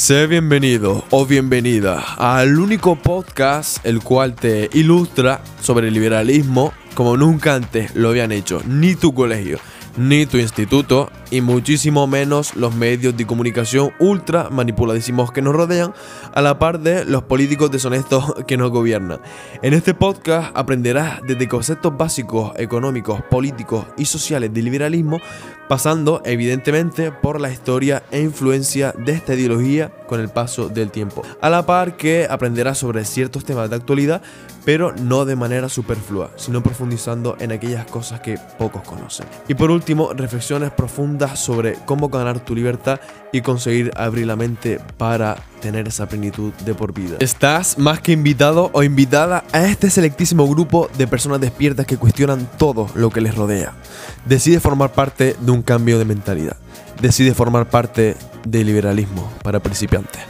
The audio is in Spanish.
Sé bienvenido o bienvenida al único podcast el cual te ilustra sobre el liberalismo como nunca antes lo habían hecho ni tu colegio, ni tu instituto y muchísimo menos los medios de comunicación ultra manipuladísimos que nos rodean, a la par de los políticos deshonestos que nos gobiernan. En este podcast aprenderás desde conceptos básicos económicos, políticos y sociales del liberalismo, pasando evidentemente por la historia e influencia de esta ideología con el paso del tiempo. A la par que aprenderás sobre ciertos temas de actualidad, pero no de manera superflua, sino profundizando en aquellas cosas que pocos conocen. Y por último, reflexiones profundas sobre cómo ganar tu libertad y conseguir abrir la mente para tener esa plenitud de por vida. Estás más que invitado o invitada a este selectísimo grupo de personas despiertas que cuestionan todo lo que les rodea. Decide formar parte de un cambio de mentalidad. Decide formar parte del liberalismo para principiantes.